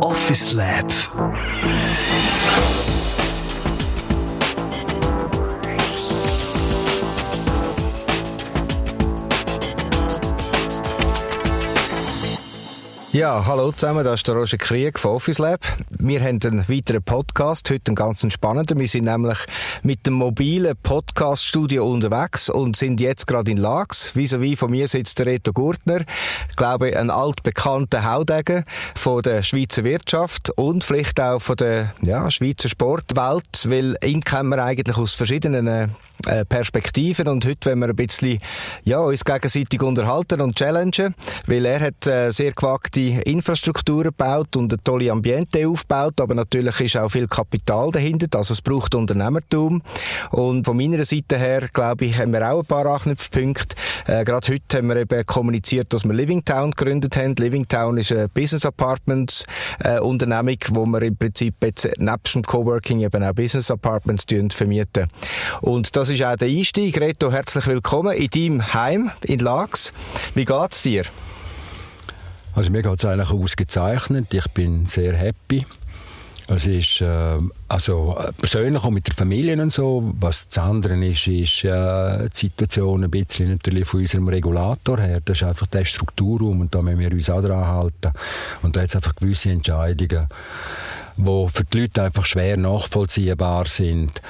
Office Lab. Ja, hallo zusammen, das ist der Roger Krieg von Office Lab. Wir haben einen weiteren Podcast, heute einen ganz spannenden. Wir sind nämlich mit dem mobilen Podcast-Studio unterwegs und sind jetzt gerade in Lax. Vis-à-vis von mir sitzt der Reto Gurtner, ich glaube ein altbekannter Haudegen von der Schweizer Wirtschaft und vielleicht auch von der ja, Schweizer Sportwelt, weil ihn kennen wir eigentlich aus verschiedenen äh, Perspektiven und heute wollen wir ein bisschen ja, uns gegenseitig unterhalten und challengen, weil er hat äh, sehr gewagte Infrastrukturen gebaut und eine tolle Ambiente aufgebaut, aber natürlich ist auch viel Kapital dahinter, also es braucht Unternehmertum und von meiner Seite her, glaube ich, haben wir auch ein paar Anknüpfpunkte. Äh, Gerade heute haben wir eben kommuniziert, dass wir Living Town gegründet haben. Living Town ist eine Business Apartments äh, Unternehmung, wo wir im Prinzip jetzt nebst dem Coworking eben auch Business Apartments vermieten. Und das ist auch der Einstieg. Reto, herzlich willkommen in deinem Heim in Lax. Wie geht's dir? Also mir geht es eigentlich ausgezeichnet. Ich bin sehr happy. Es ist, äh, also persönlich auch mit der Familie und so. Was das andere ist, ist äh, die Situation ein bisschen natürlich von unserem Regulator her. Das ist einfach der Strukturraum und da müssen wir uns auch dran halten. Und da hat es einfach gewisse Entscheidungen, die für die Leute einfach schwer nachvollziehbar sind.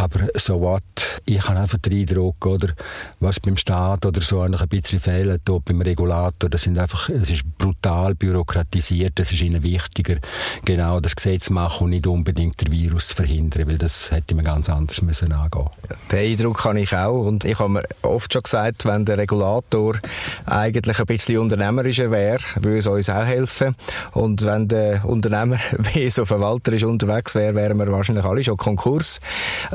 Aber so what? Ich habe einfach den Eindruck, oder, was beim Staat oder so ein bisschen fehlt, beim Regulator, das sind einfach, es ist brutal bürokratisiert, es ist ihnen wichtiger, genau das Gesetz machen und nicht unbedingt den Virus zu verhindern, weil das hätte man ganz anders müssen angehen. Den Eindruck habe ich auch und ich habe mir oft schon gesagt, wenn der Regulator eigentlich ein bisschen unternehmerischer wäre, würde es uns auch helfen und wenn der Unternehmer wie so verwalterisch unterwegs wäre, wären wir wahrscheinlich alle schon Konkurs.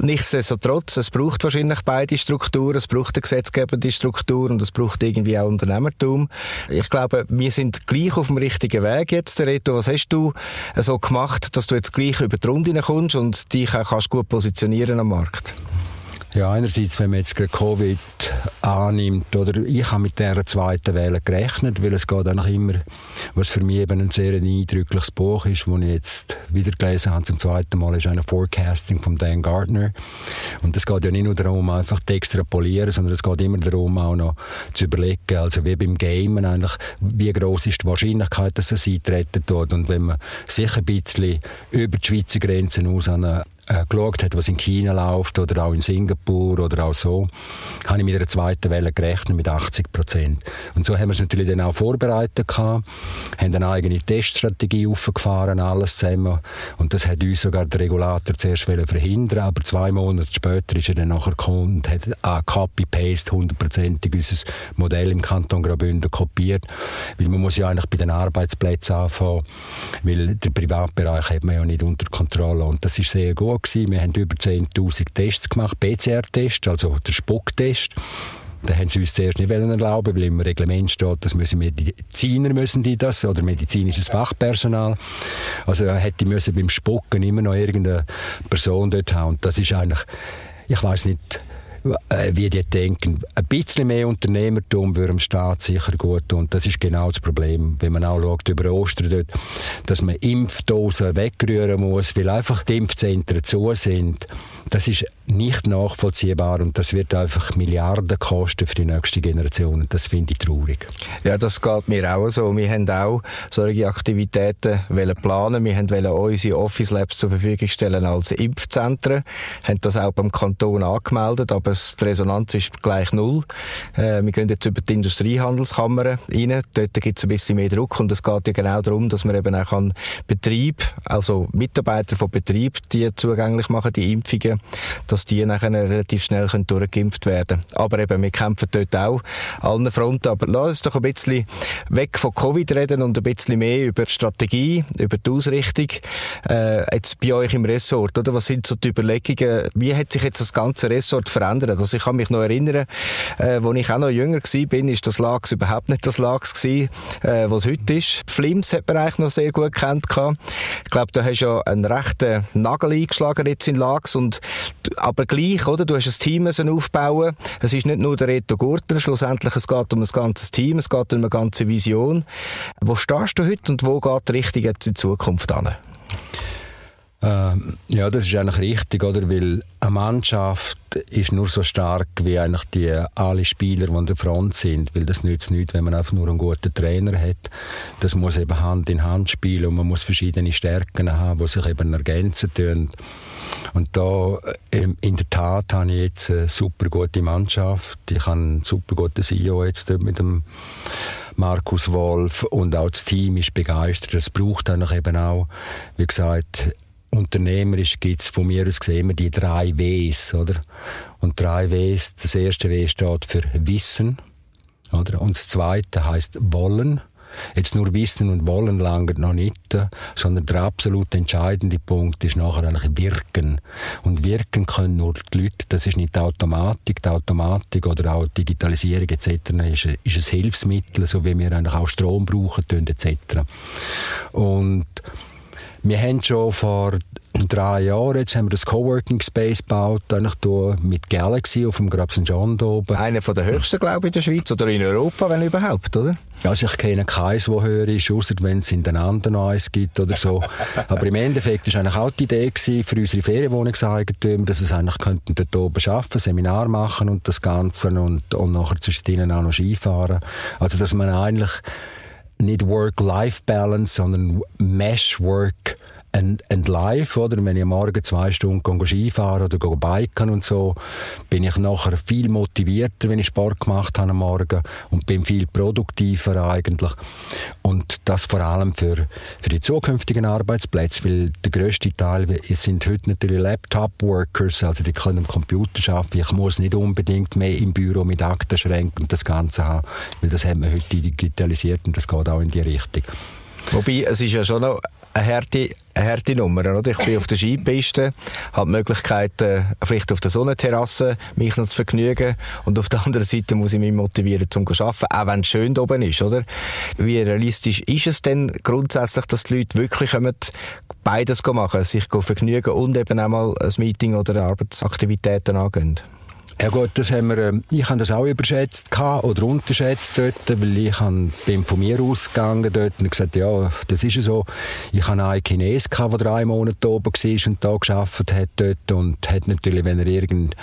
Nichtsdestotrotz, es braucht wahrscheinlich beide Strukturen. Es braucht eine gesetzgebende Struktur und es braucht irgendwie auch Unternehmertum. Ich glaube, wir sind gleich auf dem richtigen Weg jetzt, Reto. Was hast du so gemacht, dass du jetzt gleich über die Runde kommst und dich auch kannst gut positionieren am Markt? Ja, einerseits, wenn man jetzt gerade Covid annimmt, oder ich habe mit der zweiten Welle gerechnet, weil es geht eigentlich immer, was für mich eben ein sehr eindrückliches Buch ist, das ich jetzt wieder gelesen habe zum zweiten Mal, ist ein Forecasting von Dan Gardner. Und es geht ja nicht nur darum, einfach zu extrapolieren, sondern es geht immer darum, auch noch zu überlegen, also wie beim Gamen eigentlich, wie groß ist die Wahrscheinlichkeit, dass es eintreten tut. Und wenn man sich ein bisschen über die Schweizer Grenzen aus an eine äh, geschaut hat, was in China läuft oder auch in Singapur oder auch so, habe ich mit einer zweiten Welle gerechnet mit 80 Prozent. Und so haben wir es natürlich dann auch vorbereitet gehabt, haben eine eigene Teststrategie aufgefahren, alles zusammen. Und das hat uns sogar der Regulator zuerst verhindern aber zwei Monate später ist er dann nachher gekommen und hat auch Copy-Paste hundertprozentig unser Modell im Kanton Graubünden kopiert. Weil man muss ja eigentlich bei den Arbeitsplätzen anfangen, weil der Privatbereich hat man ja nicht unter Kontrolle. Und das ist sehr gut gewesen. Wir haben über 10.000 Tests gemacht, PCR-Test, also der Spucktest. Da haben sie uns zuerst nicht erlauben, weil im Reglement steht, dass müssen Mediziner müssen die das, oder medizinisches Fachpersonal. Also hätte müssen beim Spucken immer noch irgendeine Person dort haben. Und das ist eigentlich, ich weiß nicht, wie die denken. Ein bisschen mehr Unternehmertum würde dem Staat sicher gut tun. Das ist genau das Problem, wenn man auch schaut über Ostern dort, dass man Impfdosen wegrühren muss, weil einfach die Impfzentren zu sind. Das ist nicht nachvollziehbar und das wird einfach Milliarden kosten für die nächste Generation. Das finde ich traurig. Ja, das geht mir auch so. Wir haben auch solche Aktivitäten planen. Wir wollen unsere Office Labs zur Verfügung stellen als Impfzentren. Haben das auch beim Kanton angemeldet, aber die Resonanz ist gleich null. Äh, wir gehen jetzt über die Industriehandelskammer rein. Dort gibt es ein bisschen mehr Druck und es geht ja genau darum, dass man eben auch an Betrieb, also Mitarbeiter von Betrieb, die zugänglich machen, die Impfungen, dass die nachher relativ schnell können durchgeimpft werden Aber eben, wir kämpfen dort auch allen Fronten. Aber lass uns doch ein bisschen weg von Covid reden und ein bisschen mehr über die Strategie, über die Ausrichtung. Äh, jetzt bei euch im Ressort, oder? Was sind so die Überlegungen? Wie hat sich jetzt das ganze Ressort verändert? Verändert. Also ich kann mich noch erinnern, äh, als ich auch noch jünger war, bin, ist das Lachs überhaupt nicht das Lachs gewesen, äh, was heute ist. Flims hat man eigentlich noch sehr gut kennt. Ich glaube, da hast du ja einen rechten Nagel eingeschlagen jetzt in Lachs und aber gleich, oder? Du hast ein Team aufbauen. Es ist nicht nur der Reto Gurtner, schlussendlich es geht um ein ganzes Team, es geht um eine ganze Vision. Wo stehst du heute und wo geht die Richtung jetzt in Zukunft an? Ähm, ja, das ist eigentlich richtig, oder? Weil eine Mannschaft ist nur so stark wie eigentlich die alle Spieler, die an der Front sind. Weil das nützt nichts, wenn man einfach nur einen guten Trainer hat. Das muss eben Hand in Hand spielen und man muss verschiedene Stärken haben, die sich eben ergänzen tun. Und da, ähm, in der Tat, habe ich jetzt eine super gute Mannschaft. Ich habe einen super guten CEO jetzt mit dem Markus Wolf und auch das Team ist begeistert. Es braucht eigentlich eben auch, wie gesagt, unternehmerisch gibt es von mir aus gesehen immer die drei Ws, oder? Und drei Ws, das erste W steht für Wissen, oder? Und das zweite heißt Wollen. Jetzt nur Wissen und Wollen langt noch nicht, sondern der absolut entscheidende Punkt ist nachher eigentlich Wirken. Und wirken können nur die Leute, das ist nicht die Automatik. Die Automatik oder auch Digitalisierung etc. ist, ist ein Hilfsmittel, so wie wir eigentlich auch Strom brauchen etc. Und wir haben schon vor drei Jahren, jetzt haben wir das Coworking Space gebaut, eigentlich mit Galaxy auf dem Grab St. John da oben. Einer von der höchsten, glaube ich, in der Schweiz oder in Europa, wenn überhaupt, oder? Also ich kenne keins, wo höher ist, außer wenn es in den anderen eins gibt oder so. Aber im Endeffekt war eigentlich auch die Idee gewesen, für unsere Ferienwohnungseigentümer, dass sie eigentlich könnten dort oben arbeiten, Seminar machen und das Ganze und, und nachher zwischen ihnen auch noch Skifahren. Also dass man eigentlich nicht Work-Life-Balance, sondern Mesh-Work and, and live, oder? Wenn ich morgen zwei Stunden Skifahren oder biken und so, bin ich nachher viel motivierter, wenn ich Sport gemacht habe am Morgen und bin viel produktiver eigentlich. Und das vor allem für, für die zukünftigen Arbeitsplätze, weil der grösste Teil sind heute natürlich Laptop-Workers, also die können am Computer arbeiten. Ich muss nicht unbedingt mehr im Büro mit Aktenschränken und das Ganze haben, weil das haben wir heute digitalisiert und das geht auch in die Richtung. Wobei, es ist ja schon noch eine harte, eine harte Nummer. Oder? Ich bin auf der Skipiste, habe die Möglichkeit, vielleicht auf der Sonnenterrasse mich noch zu vergnügen und auf der anderen Seite muss ich mich motivieren zum zu arbeiten, auch wenn es schön oben ist. Oder? Wie realistisch ist es denn grundsätzlich, dass die Leute wirklich kommen, beides machen, sich vergnügen und eben auch mal ein Meeting oder Arbeitsaktivitäten angehen? Ja gut, das haben wir, ähm, ich habe das auch überschätzt oder unterschätzt dort, weil ich bin von mir ausgegangen dort und gesagt, ja, das ist ja so. Ich habe einen Chines der drei Monate oben war und da geschafft hat dort und hat natürlich, wenn er irgendeine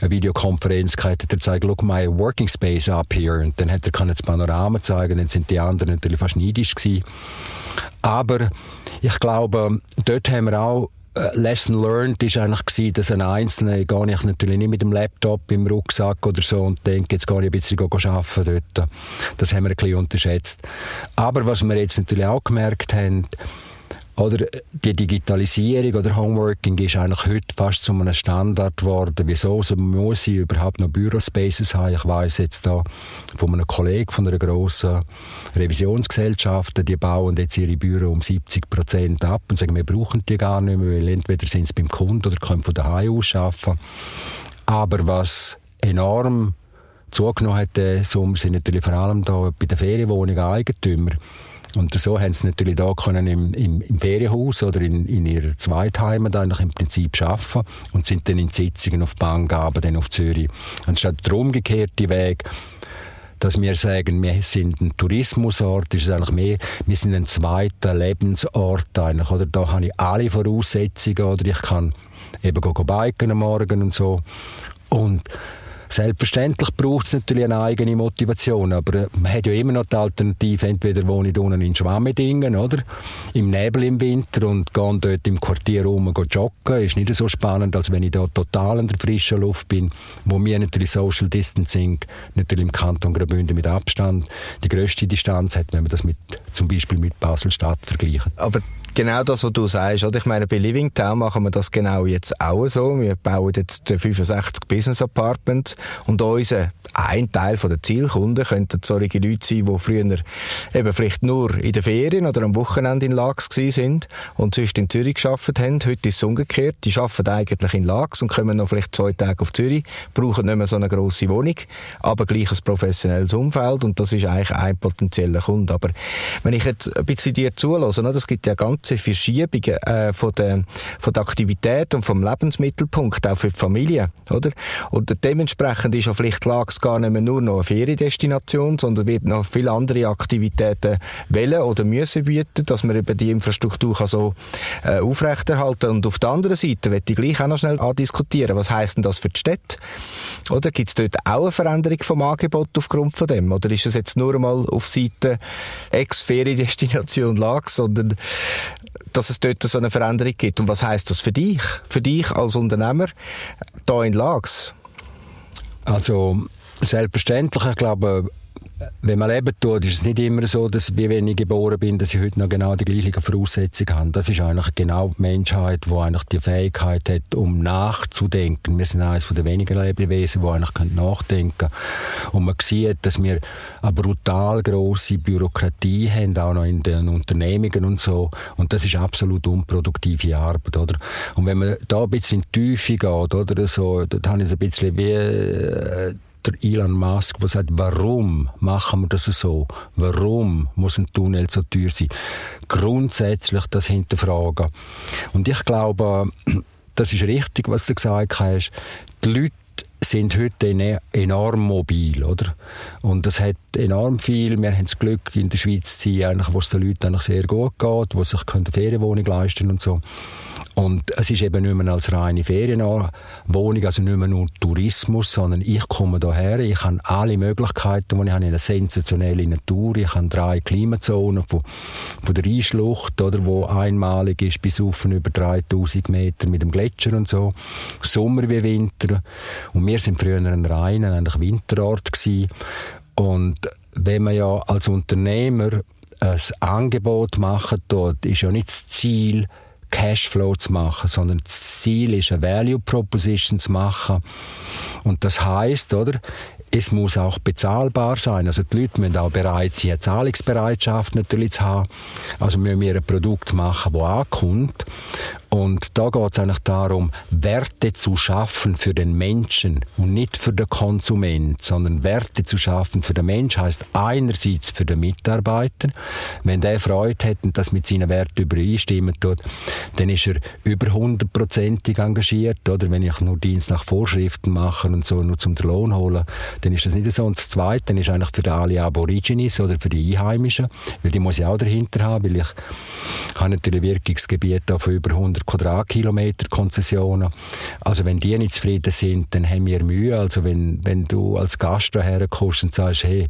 Videokonferenz gehabt hat, er gesagt, look my working space up here und dann hat er das Panorama zeigen, dann sind die anderen natürlich fast neidisch gewesen. Aber ich glaube, dort haben wir auch Lesson learned ist eigentlich gewesen, dass ein Einzelner, gehe ich natürlich nicht mit dem Laptop im Rucksack oder so und denke, jetzt gehe ich ein bisschen arbeiten dort. Das haben wir ein bisschen unterschätzt. Aber was wir jetzt natürlich auch gemerkt haben, oder die Digitalisierung oder Homeworking ist eigentlich heute fast zu einem Standard geworden. Wieso also muss ich überhaupt noch Bürospaces haben? Ich weiß jetzt da von einem Kollegen von einer grossen Revisionsgesellschaft, die bauen jetzt ihre Büro um 70 Prozent ab und sagen, wir brauchen die gar nicht mehr, weil entweder sind sie beim Kunden oder können von daheim aus arbeiten. Aber was enorm zugenommen hat, Sommer, sind natürlich vor allem da bei den Ferienwohnungen Eigentümer. Und so haben sie natürlich da können im, im, im Ferienhaus oder in, in ihrer Zweitheimat eigentlich im Prinzip arbeiten und sind dann in Sitzungen auf Bangaben, dann auf Zürich. Anstatt der umgekehrte Weg, dass wir sagen, wir sind ein Tourismusort, ist es eigentlich mehr, wir sind ein zweiter Lebensort eigentlich, oder? Da habe ich alle Voraussetzungen, oder? Ich kann eben go, go biken am Morgen und so. Und Selbstverständlich braucht es natürlich eine eigene Motivation, aber man hat ja immer noch die Alternative, entweder wohne ich unten in Schwammedingen, oder? Im Nebel im Winter und gehe dort im Quartier rum joggen. Ist nicht so spannend, als wenn ich da total in der frischen Luft bin, wo mir natürlich Social Distancing natürlich im Kanton Graubünden mit Abstand die grösste Distanz hat, wenn man das mit, zum Beispiel mit Basel-Stadt vergleicht. Aber genau das, was du sagst. Oder? Ich meine, bei Living Town machen wir das genau jetzt auch so. Wir bauen jetzt 65 Business Apartments und unser ein Teil der Zielkunden könnten solche Leute sein, die früher eben vielleicht nur in den Ferien oder am Wochenende in Lags sind und sonst in Zürich geschafft haben. Heute ist es umgekehrt. Die arbeiten eigentlich in Lags und kommen noch vielleicht zwei Tage auf Zürich, brauchen nicht mehr so eine grosse Wohnung, aber gleich ein professionelles Umfeld und das ist eigentlich ein potenzieller Kunde. Aber wenn ich jetzt ein bisschen dir zulasse, es gibt ja ganze Verschiebungen äh, von, der, von der Aktivität und vom Lebensmittelpunkt, auch für die Familie, oder? Und dementsprechend ist ja vielleicht Lags gar nicht mehr nur noch eine Feriendestination, sondern wird noch viele andere Aktivitäten wählen oder müssen bieten, dass man eben die Infrastruktur kann so äh, aufrechterhalten Und auf der anderen Seite möchte ich gleich auch noch schnell andiskutieren, was heißt denn das für die Städte? Oder gibt es dort auch eine Veränderung vom Angebot aufgrund von dem? Oder ist es jetzt nur einmal auf Seite Ex-Feriendestination Lags, sondern dass es dort so eine Veränderung gibt? Und was heißt das für dich? Für dich als Unternehmer da in Lags? Also selbstverständlich, ich glaube, wenn man leben tut, ist es nicht immer so, dass wie wenn ich geboren bin, dass ich heute noch genau die gleichen Voraussetzungen habe. Das ist eigentlich genau die Menschheit, die eigentlich die Fähigkeit hat, um nachzudenken. Wir sind eines der wenigen Lebewesen, die eigentlich nachdenken können. Und man sieht, dass wir eine brutal grosse Bürokratie haben, auch noch in den Unternehmungen und so. Und das ist absolut unproduktive Arbeit, oder? Und wenn man da ein bisschen in die Tiefe geht, oder so, dann habe ich es ein bisschen wie, äh, der Elon Musk, der sagt, warum machen wir das so? Warum muss ein Tunnel so teuer sein? Grundsätzlich das hinterfragen. Und ich glaube, das ist richtig, was du gesagt hast. Die Leute sind heute enorm mobil, oder? Und das hat enorm viel. Wir haben das Glück, in der Schweiz zu sein, wo es den Leuten sehr gut geht, wo sich eine Ferienwohnung leisten und so. Und es ist eben nicht mehr als reine Ferienwohnung, also nicht mehr nur Tourismus, sondern ich komme hierher, ich habe alle Möglichkeiten, die ich habe, eine sensationelle Natur, ich habe drei Klimazonen von, von der Rheinschlucht, oder, wo einmalig ist, bis auf über 3000 Meter mit dem Gletscher und so, Sommer wie Winter. Und wir sind früher ein reiner, eigentlich Winterort gewesen. Und wenn man ja als Unternehmer ein Angebot machen dort, ist ja nicht das Ziel, Cashflow zu machen, sondern das Ziel ist, eine Value Proposition zu machen. Und das heißt, oder? Es muss auch bezahlbar sein. Also die Leute müssen auch bereit sein, eine Zahlungsbereitschaft natürlich zu haben. Also müssen wir ein Produkt machen, das ankommt. Und da geht es eigentlich darum, Werte zu schaffen für den Menschen und nicht für den Konsument, sondern Werte zu schaffen für den Mensch heißt einerseits für den Mitarbeiter. Wenn der Freude hat und das mit seinen Werten übereinstimmen tut, dann ist er über hundertprozentig engagiert. Oder wenn ich nur Dienst nach Vorschriften mache und so nur zum Lohn holen, dann ist das nicht so. Und das Zweite ist eigentlich für alle Aborigines oder für die Einheimischen, weil die muss ich auch dahinter haben, weil ich habe natürlich Wirkungsgebiet von über 100 100 Quadratkilometer Konzessionen. Also wenn die nicht zufrieden sind, dann haben wir Mühe. Also wenn, wenn du als Gast herkommst und sagst, hey,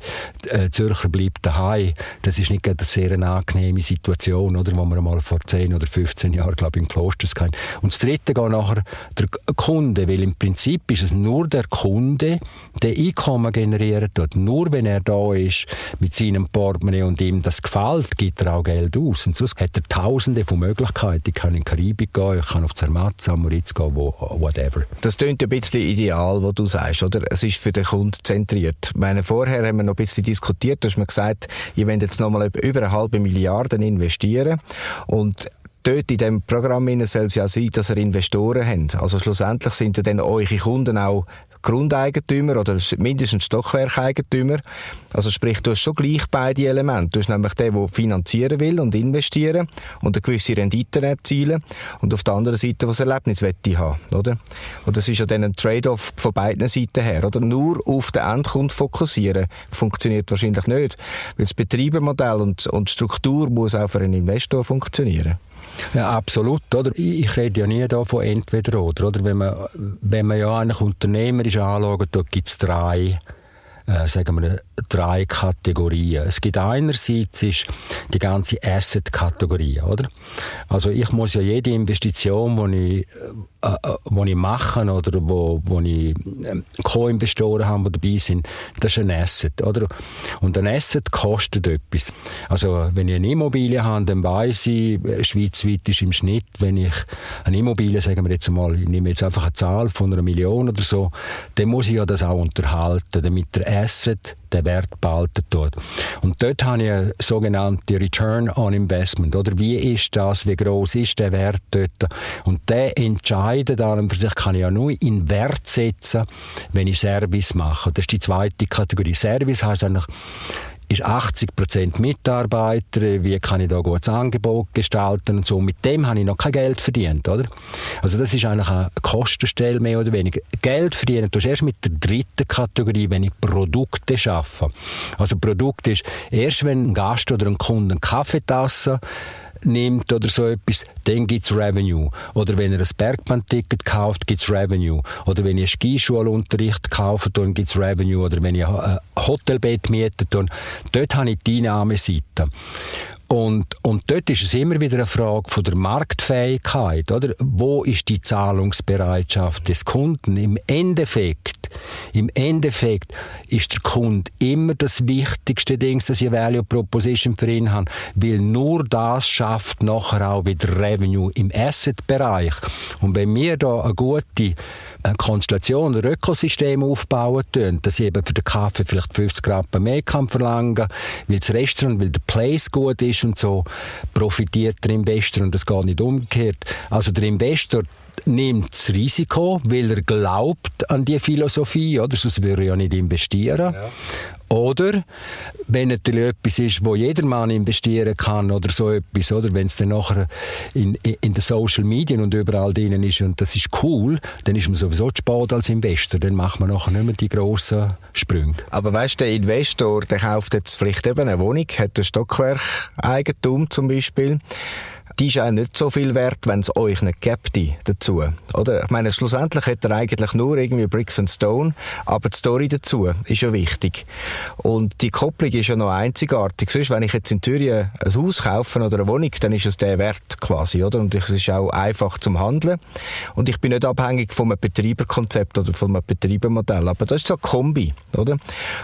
äh, Zürcher bleibt daheim, das ist nicht eine sehr angenehme Situation, oder, wo wir mal vor 10 oder 15 Jahren, glaube ich, in Klosters hatten. Und das Dritte geht nachher der Kunde, weil im Prinzip ist es nur der Kunde, der Einkommen generiert dort. Nur wenn er da ist mit seinem Portemonnaie und ihm das gefällt, gibt er auch Geld aus. Und sonst hat er Tausende von Möglichkeiten. Ich kann in Karibik Karibik gehen, ich kann auf Zermatt, Samoritz gehen, wo, whatever. Das klingt ein bisschen ideal, was du sagst, oder? Es ist für den Kunden zentriert. Meine, vorher haben wir noch ein bisschen diskutiert, du hast mir gesagt, ihr wollt jetzt nochmal über eine halbe Milliarde investieren und dort in dem Programm soll es ja sein, dass ihr Investoren habt. Also schlussendlich sind ja dann eure Kunden auch Grundeigentümer oder mindestens Stockwerkeigentümer. Also sprich, du hast schon gleich beide Elemente. Du hast nämlich den, der finanzieren will und investieren und eine gewisse Rendite erzielen und auf der anderen Seite, was Erlebnis haben, oder? Und das ist ja dann ein Trade-off von beiden Seiten her, oder? Nur auf den Endkunden fokussieren funktioniert wahrscheinlich nicht, weil das Betreibermodell und, und Struktur muss auch für einen Investor funktionieren. Ja, absolut, oder? Ich rede ja nie da von entweder oder, oder? Wenn man, wenn man ja eigentlich unternehmerisch anschaut, da gibt es drei, äh, sagen wir, drei Kategorien. Es gibt einerseits ist die ganze Asset-Kategorie, oder? Also ich muss ja jede Investition, die ich äh, wo ich mache oder wo, wo ich äh, Co-Investoren habe, die dabei sind, das ist ein Asset, oder? Und ein Asset kostet etwas. Also, wenn ich eine Immobilie habe, dann weiss ich, äh, schweizweit ist im Schnitt, wenn ich eine Immobilie, sagen wir jetzt mal, ich nehme jetzt einfach eine Zahl von einer Million oder so, dann muss ich ja das auch unterhalten, damit der Asset den Wert behalten tut. Und dort habe ich eine sogenannte Return on Investment, oder? Wie ist das, wie groß ist der Wert dort? Und der entscheidet an für sich kann ich ja nur in Wert setzen, wenn ich Service mache. Das ist die zweite Kategorie. Service heißt eigentlich, ist 80% Mitarbeiter, wie kann ich da gutes Angebot gestalten und so. Mit dem habe ich noch kein Geld verdient, oder? Also das ist eigentlich eine Kostenstelle mehr oder weniger. Geld verdienen du erst mit der dritten Kategorie, wenn ich Produkte schaffe. Also Produkt ist erst, wenn ein Gast oder ein Kunde eine Kaffeetasse nimmt oder so etwas, dann gibt's Revenue. Oder wenn er ein Bergbahnticket kauft, gibt's Revenue. Oder wenn einen Skischulunterricht kaufe, dann gibt's Revenue. Oder wenn ich ein Hotelbett miete, dann dort habe ich die Einnahmeseite. Und, und dort ist es immer wieder eine Frage von der Marktfähigkeit, oder? Wo ist die Zahlungsbereitschaft des Kunden? Im Endeffekt, im Endeffekt ist der Kunde immer das wichtigste Ding, das ich Value Proposition für ihn habe, weil nur das schafft nachher auch wieder Revenue im Asset-Bereich. Und wenn wir da eine gute eine Konstellation, ein Ökosystem aufbauen tun, dass ich eben für den Kaffee vielleicht 50 Rappen mehr kann verlangen, weil das Restaurant, weil der Place gut ist und so, profitiert der Investor und das geht nicht umgekehrt. Also der Investor nimmt das Risiko, weil er glaubt an die Philosophie, oder? Sonst würde er ja nicht investieren. Ja. Oder, wenn natürlich etwas ist, wo jedermann investieren kann oder so etwas, oder wenn es dann nachher in, in den Social Media und überall drinnen ist und das ist cool, dann ist man sowieso zu spät als Investor, dann macht man nachher nicht mehr die grossen Sprünge. Aber weißt du, der Investor, der kauft jetzt vielleicht eben eine Wohnung, hat ein Stockwerk-Eigentum zum Beispiel, die ist auch nicht so viel wert, wenn es euch nicht gibt dazu. Oder? Ich meine, schlussendlich hat er eigentlich nur irgendwie Bricks and Stone, aber die Story dazu ist ja wichtig. Und die Kopplung ist ja noch einzigartig. Sonst, wenn ich jetzt in Zürich ein Haus kaufe oder eine Wohnung, dann ist es der Wert quasi, oder? Und es ist auch einfach zum Handeln. Und ich bin nicht abhängig vom Betreiberkonzept oder vom Betreibermodell. Aber das ist so eine Kombi, oder?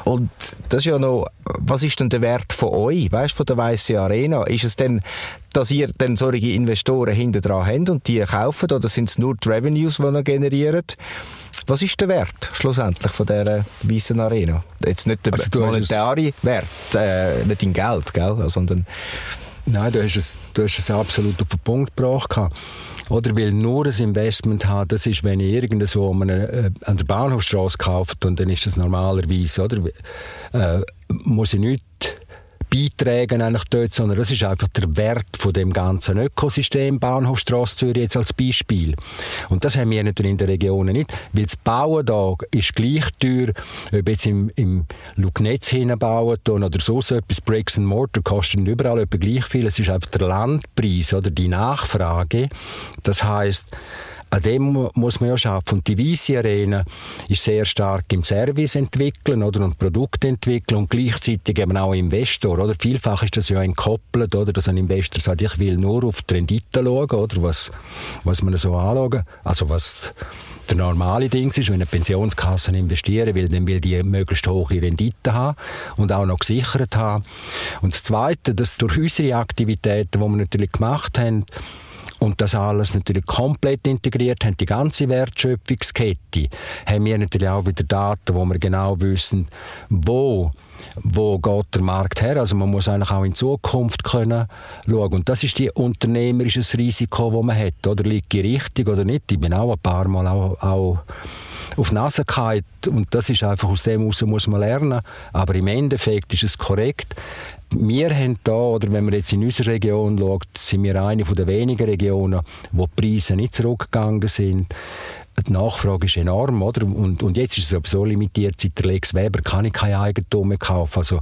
Und das ist ja noch, was ist denn der Wert von euch? Weißt du, von der Weiße Arena? Ist es denn dass ihr dann solche Investoren hinter dran habt und die kaufen, oder sind es nur die Revenues, die ihr generiert? Was ist der Wert schlussendlich von dieser weißen Arena? Jetzt nicht der also monetäre Wert, äh, nicht in Geld, gell, sondern... Nein, du hast es, du hast es absolut auf den Punkt gebracht. Oder weil nur ein Investment haben, das ist, wenn ich irgendwo an, äh, an der Bahnhofstrasse kaufe, und dann ist das normalerweise, oder? Äh, muss ich nichts Beiträgen eigentlich dort, sondern das ist einfach der Wert von dem ganzen Ökosystem Bahnhofstrasse Zürich jetzt als Beispiel. Und das haben wir natürlich in den Regionen nicht, weil das Bauen da ist gleich teuer, ob jetzt im, im Lugnetz hinbauen oder so etwas, Bricks and Mortar kosten überall etwa gleich viel. Es ist einfach der Landpreis oder die Nachfrage. Das heißt an dem muss man ja schaffen. Und die Weisse Arena ist sehr stark im Service entwickeln oder und Produkte entwickeln und gleichzeitig eben auch Investor. Oder vielfach ist das ja entkoppelt, oder dass ein Investor sagt, ich will nur auf die Rendite schauen, oder was was man so anschauen, also was der normale Ding ist, wenn eine Pensionskasse investieren will, dann will die möglichst hohe Rendite haben und auch noch gesichert haben. Und das Zweite, dass durch unsere Aktivitäten, die wir natürlich gemacht haben, und das alles natürlich komplett integriert haben, die ganze Wertschöpfungskette, haben wir natürlich auch wieder Daten, wo wir genau wissen, wo wo geht der Markt her? Also man muss eigentlich auch in Zukunft können schauen. Und das ist die unternehmerisches Risiko, das man hat. Oder liegt ich richtig oder nicht? Ich bin auch ein paar Mal auch, auch auf die Nase gehalten. und das ist einfach aus dem heraus muss man lernen. Aber im Endeffekt ist es korrekt wir haben da, oder wenn man jetzt in unserer Region schaut, sind wir eine den wenigen Regionen, wo die Preise nicht zurückgegangen sind. Die Nachfrage ist enorm, oder? Und, und jetzt ist es sowieso limitiert. Seit der Lex Weber kann ich kein Eigentum mehr kaufen. Also,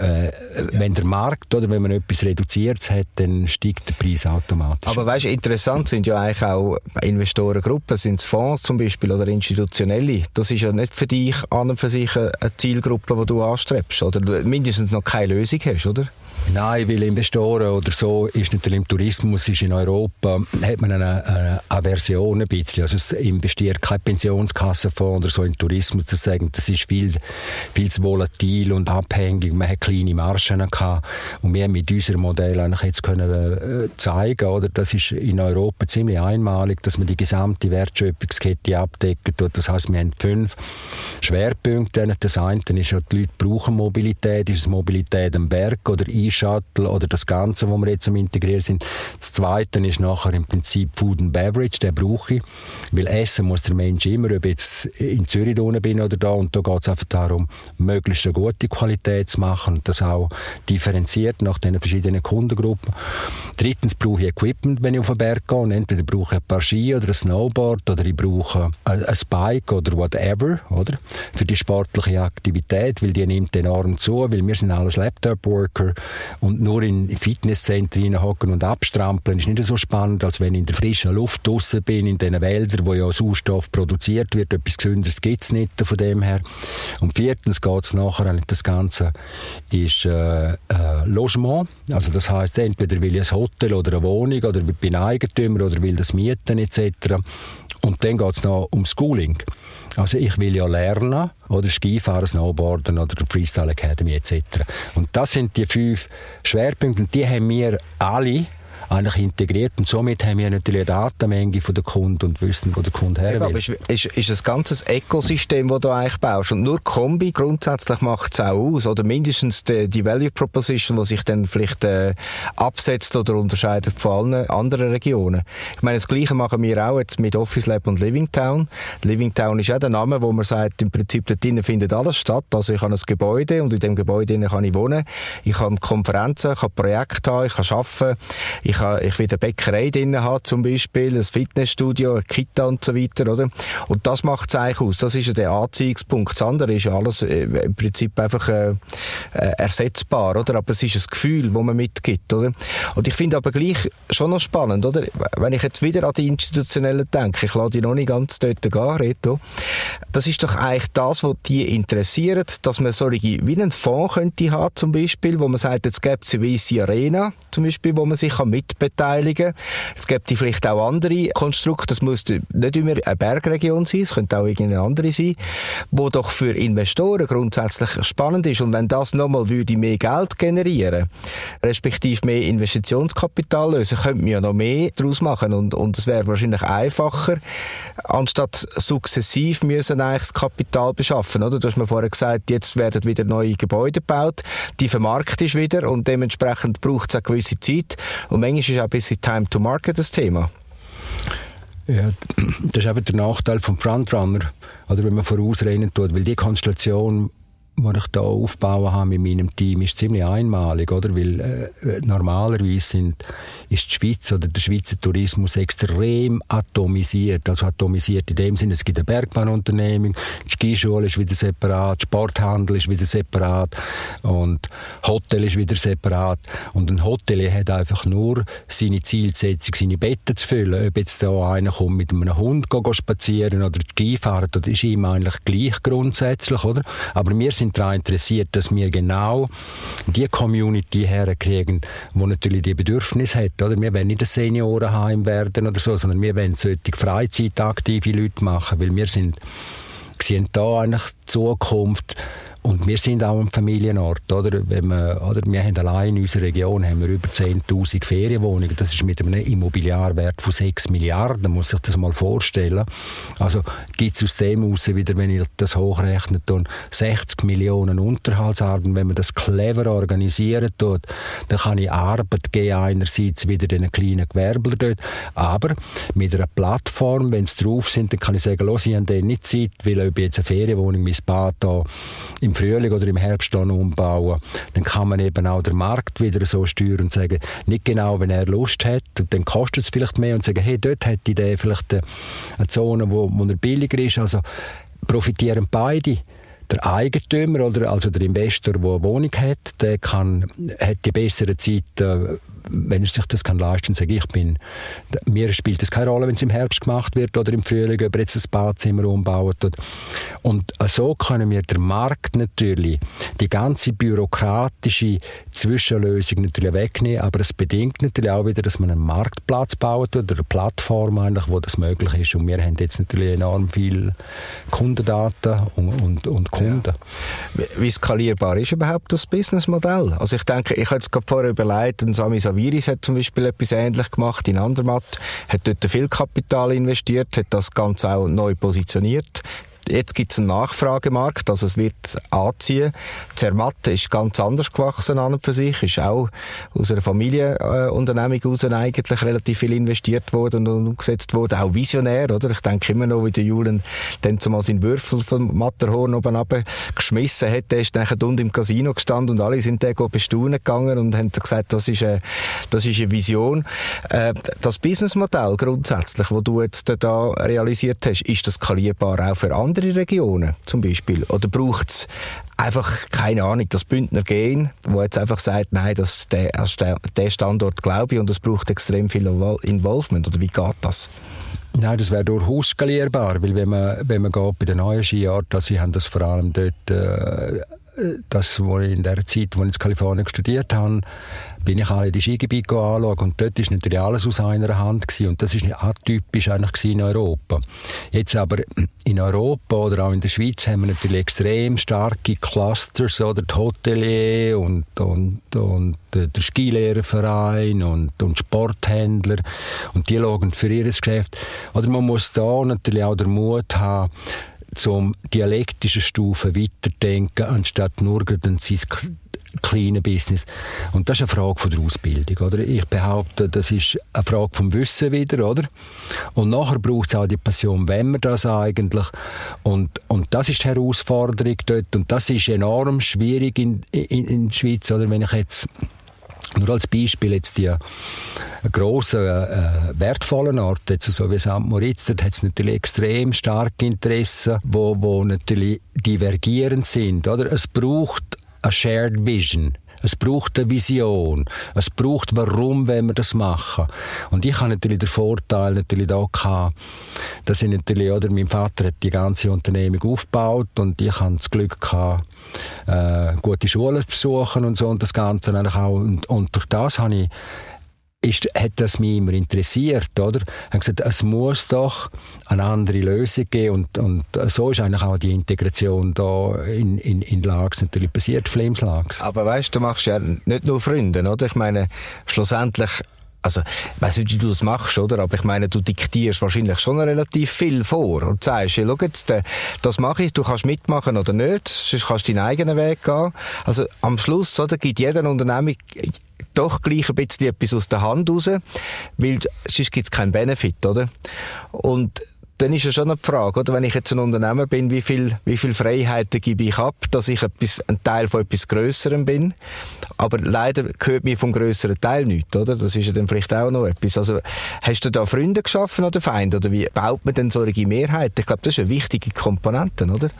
äh, ja. wenn der Markt oder wenn man etwas reduziert hat, dann steigt der Preis automatisch. Aber weißt, interessant sind ja eigentlich auch Investorengruppen, sind es Fonds zum Beispiel oder institutionelle. Das ist ja nicht für dich an und für sich eine Zielgruppe, die du anstrebst, oder mindestens noch keine Lösung hast, oder? Nein, weil Investoren oder so ist natürlich im Tourismus, ist in Europa, hat man eine, eine Aversion ein bisschen. Also es investiert keine Pensionskassenfonds oder so in Tourismus. Das sagen, das ist viel, viel zu volatil und abhängig. Man hat kleine Margen gehabt. Und wir haben mit unserem Modell eigentlich jetzt können äh, zeigen, oder? Das ist in Europa ziemlich einmalig, dass man die gesamte Wertschöpfungskette abdecken tut. Das heißt, wir haben fünf Schwerpunkte. Das eine ist die Leute brauchen Mobilität. Ist es Mobilität am Berg oder E-Shuttle oder das Ganze, wo wir jetzt am Integrieren sind. Das Zweite ist nachher im Prinzip Food and Beverage, den brauche ich, weil essen muss der Mensch immer, ob ich jetzt in Zürich unten bin oder da und da geht es einfach darum, möglichst eine gute Qualität zu machen und das auch differenziert nach den verschiedenen Kundengruppen. Drittens brauche ich Equipment, wenn ich auf den Berg gehe und entweder brauche ich ein paar Ski oder ein Snowboard oder ich brauche ein, ein Bike oder whatever, oder? Für die sportliche Aktivität, weil die nimmt enorm zu, weil wir sind alles Laptop-Worker und nur in Fitnesszentren hocken und abstrampeln ist nicht so spannend, als wenn ich in der frischen Luft draußen bin, in den Wäldern, wo ja Sauerstoff produziert wird. Etwas Gesünderes gibt es nicht von dem her. Und viertens geht es nachher, das Ganze ist äh, äh, Logement. Also das heißt entweder will ich ein Hotel oder eine Wohnung oder bin Eigentümer oder will das mieten etc. Und dann geht es noch um Schooling. Also ich will ja lernen, oder Skifahren, Snowboarden oder Freestyle Academy etc. Und das sind die fünf Schwerpunkte, die haben wir alle eigentlich integriert. Und somit haben wir natürlich eine Datenmenge von der Kunden und wissen, wo der Kunde her will. Aber ist, ist, ist ein ganzes Ökosystem, das du eigentlich baust. Und nur Kombi grundsätzlich macht es auch aus. Oder mindestens die, die Value Proposition, die sich dann vielleicht äh, absetzt oder unterscheidet von allen anderen Regionen. Ich meine, das Gleiche machen wir auch jetzt mit Office Lab und Living Town. Living Town ist auch der Name, wo man sagt, im Prinzip dort drinnen findet alles statt. Also ich habe ein Gebäude und in dem Gebäude kann ich wohnen. Ich kann Konferenzen, ich kann Projekte haben, ich kann arbeiten, ich kann, ich will eine Bäckerei drin haben, zum Beispiel, ein Fitnessstudio, eine Kita und so weiter, oder? Und das macht es eigentlich aus. Das ist ja der Anziehungspunkt. Das andere ist ja alles äh, im Prinzip einfach äh, äh, ersetzbar, oder? Aber es ist ein Gefühl, das man mitgibt, oder? Und ich finde aber gleich schon noch spannend, oder? Wenn ich jetzt wieder an die Institutionellen denke, ich lade die noch nicht ganz dort gehen, Reto. Das ist doch eigentlich das, was die interessiert, dass man solche, wie einen Fonds könnte haben, zum Beispiel, wo man sagt, jetzt gibt es eine weisse Arena, zum Beispiel, wo man sich kann mitbeteiligen kann. Es gibt vielleicht auch andere Konstrukte, das muss nicht immer eine Bergregion sein, es könnte auch irgendeine andere sein, wo doch für Investoren grundsätzlich spannend ist. Und wenn das nochmal würde mehr Geld generieren, respektive mehr Investitionskapital lösen, könnte man ja noch mehr daraus machen und, und es wäre wahrscheinlich einfacher, anstatt sukzessiv müssen eigentlich das Kapital beschaffen, oder? Du hast mir vorher gesagt, jetzt werden wieder neue Gebäude gebaut, die vermarktet ist wieder und dementsprechend braucht es eine gewisse Zeit und manchmal ist auch ein bisschen Time to Market das Thema. Ja, das ist einfach der Nachteil vom Frontrunner, oder wenn man vorausrennen tut, weil die Konstellation was ich da aufbauen habe mit meinem Team, ist ziemlich einmalig, oder? Weil äh, normalerweise sind, ist die Schweiz oder der Schweizer Tourismus extrem atomisiert. Also atomisiert in dem Sinne, es gibt eine Bergbahnunternehmung, die Skischule ist wieder separat, Sporthandel ist wieder separat und Hotel ist wieder separat. Und ein Hotel hat einfach nur seine Zielsetzung, seine Betten zu füllen. Ob jetzt da einer kommt mit einem Hund spazieren oder Ski fahren, das ist ihm eigentlich gleich grundsätzlich, oder? Aber wir sind daran interessiert, dass wir genau die Community herkriegen, die natürlich die Bedürfnisse hat. Oder? Wir wollen nicht ein Seniorenheim werden oder so, sondern wir wollen solche freizeitaktive Leute machen, weil wir sind, sehen da eigentlich die Zukunft und wir sind auch ein Familienort, oder? Wenn man, oder? Wir haben allein in unserer Region haben wir über 10.000 Ferienwohnungen. Das ist mit einem Immobiliarwert von 6 Milliarden, man muss sich das mal vorstellen. Also gibt es aus dem heraus wieder, wenn ich das hochrechne, dann 60 Millionen Unterhaltsarten. Wenn man das clever organisieren tut, dann kann ich Arbeit geben, einerseits wieder den kleinen Gewerbler dort, aber mit einer Plattform, wenn sie drauf sind, dann kann ich sagen, los, ich habe nicht Zeit, weil ich jetzt eine Ferienwohnung, mein Bad da im Frühling oder im Herbst dann umbauen, dann kann man eben auch den Markt wieder so steuern und sagen, nicht genau, wenn er Lust hat, dann kostet es vielleicht mehr und sagen, hey, dort hätte der vielleicht eine Zone, wo, wo er billiger ist, also profitieren beide. Der Eigentümer oder also der Investor, der eine Wohnung hat, der kann, hat die besseren Zeiten wenn er sich das kann leisten, sage ich, bin, mir spielt es keine Rolle, wenn es im Herbst gemacht wird oder im Frühling, ob er jetzt ein Badzimmer umbaut. Und so können wir den Markt natürlich, die ganze bürokratische Zwischenlösung natürlich wegnehmen, aber es bedingt natürlich auch wieder, dass man einen Marktplatz baut oder eine Plattform eigentlich, wo das möglich ist. Und wir haben jetzt natürlich enorm viel Kundendaten und, und, und Kunden. Ja. Wie skalierbar ist überhaupt das Businessmodell? Also ich denke, ich habe jetzt gerade vorher überlegt, ein Sami Saviris hat zum Beispiel etwas Ähnliches gemacht in Andermatt, hat dort viel Kapital investiert, hat das Ganze auch neu positioniert. Jetzt gibt es einen Nachfragemarkt, also es wird anziehen. Zermatt ist ganz anders gewachsen an und für sich, ist auch aus einer Familienunternehmung heraus eigentlich relativ viel investiert worden und umgesetzt worden, auch visionär, oder? Ich denke immer noch, wie der Julen dann zumal seinen Würfel vom Matterhorn oben geschmissen hat, der ist dann unten im Casino gestanden und alle sind dann bestaunen gegangen und haben gesagt, das ist eine, das ist eine Vision. Äh, das Businessmodell grundsätzlich, wo du jetzt da realisiert hast, ist das skalierbar auch für andere andere Regionen zum Beispiel? Oder braucht es einfach, keine Ahnung, das Bündner Gen, wo jetzt einfach sagt, nein, das, der, der Standort glaube ich und es braucht extrem viel Involvement? Oder wie geht das? Nein, das wäre durchaus skalierbar, weil wenn man, wenn man geht bei den neuen Skiorten, also sie haben das vor allem dort, äh, das, wo ich in der Zeit, wo ich in Kalifornien studiert habe, bin ich alle die Skigebiete anschauen und dort ist natürlich alles aus einer Hand gewesen. und das ist atypisch eigentlich in Europa. Jetzt aber in Europa oder auch in der Schweiz haben wir natürlich extrem starke Clusters oder die Hotelier und, und, und der Skilehrerverein und, und Sporthändler und die schauen für ihr Geschäft. Oder man muss da natürlich auch den Mut haben, zum dialektischen Stufen weiterdenken, anstatt nur sein kleine Business. Und das ist eine Frage von der Ausbildung, oder? Ich behaupte, das ist eine Frage vom Wissen wieder, oder? Und nachher braucht es auch die Passion, wenn man das eigentlich. Und, und das ist die Herausforderung dort. Und das ist enorm schwierig in, in, in der Schweiz, oder? Wenn ich jetzt nur als Beispiel jetzt die grossen, äh, wertvollen Orte, jetzt so wie St. Moritz, dort hat es natürlich extrem starke Interessen, wo, wo natürlich divergierend sind, oder? Es braucht eine Shared Vision. Es braucht eine Vision. Es braucht, warum wenn wir das machen. Und ich habe natürlich den Vorteil natürlich da gehabt, dass ich natürlich, oder mein Vater hat die ganze Unternehmung aufgebaut und ich habe das Glück gehabt, äh, gute Schulen besuchen und so und das Ganze eigentlich auch. Und, und durch das habe ich ist, hat das mich immer interessiert, oder? Haben gesagt, es muss doch eine andere Lösung geben und, und so ist eigentlich auch die Integration da in, in, in Lags natürlich passiert, Flames Lags. Aber weißt, du machst ja nicht nur Freunde, oder? Ich meine, schlussendlich also, ich weiss nicht, wie du das machst, oder? Aber ich meine, du diktierst wahrscheinlich schon relativ viel vor und sagst, ja, schau jetzt, äh, das mache ich, du kannst mitmachen oder nicht, sonst kannst du deinen eigenen Weg gehen. Also, am Schluss, oder, gibt jeder Unternehmung doch gleich ein bisschen etwas aus der Hand raus, weil sonst gibt es keinen Benefit, oder? Und dann ist ja schon eine Frage, oder? Wenn ich jetzt ein Unternehmer bin, wie viel, wie viel Freiheiten gebe ich ab, dass ich etwas, ein Teil von etwas Größerem bin? Aber leider gehört mir vom größeren Teil nichts, oder? Das ist ja dann vielleicht auch noch etwas. Also, hast du da Freunde geschaffen oder Feinde? Oder wie baut man denn solche Mehrheit? Ich glaube, das ist eine wichtige Komponente, oder?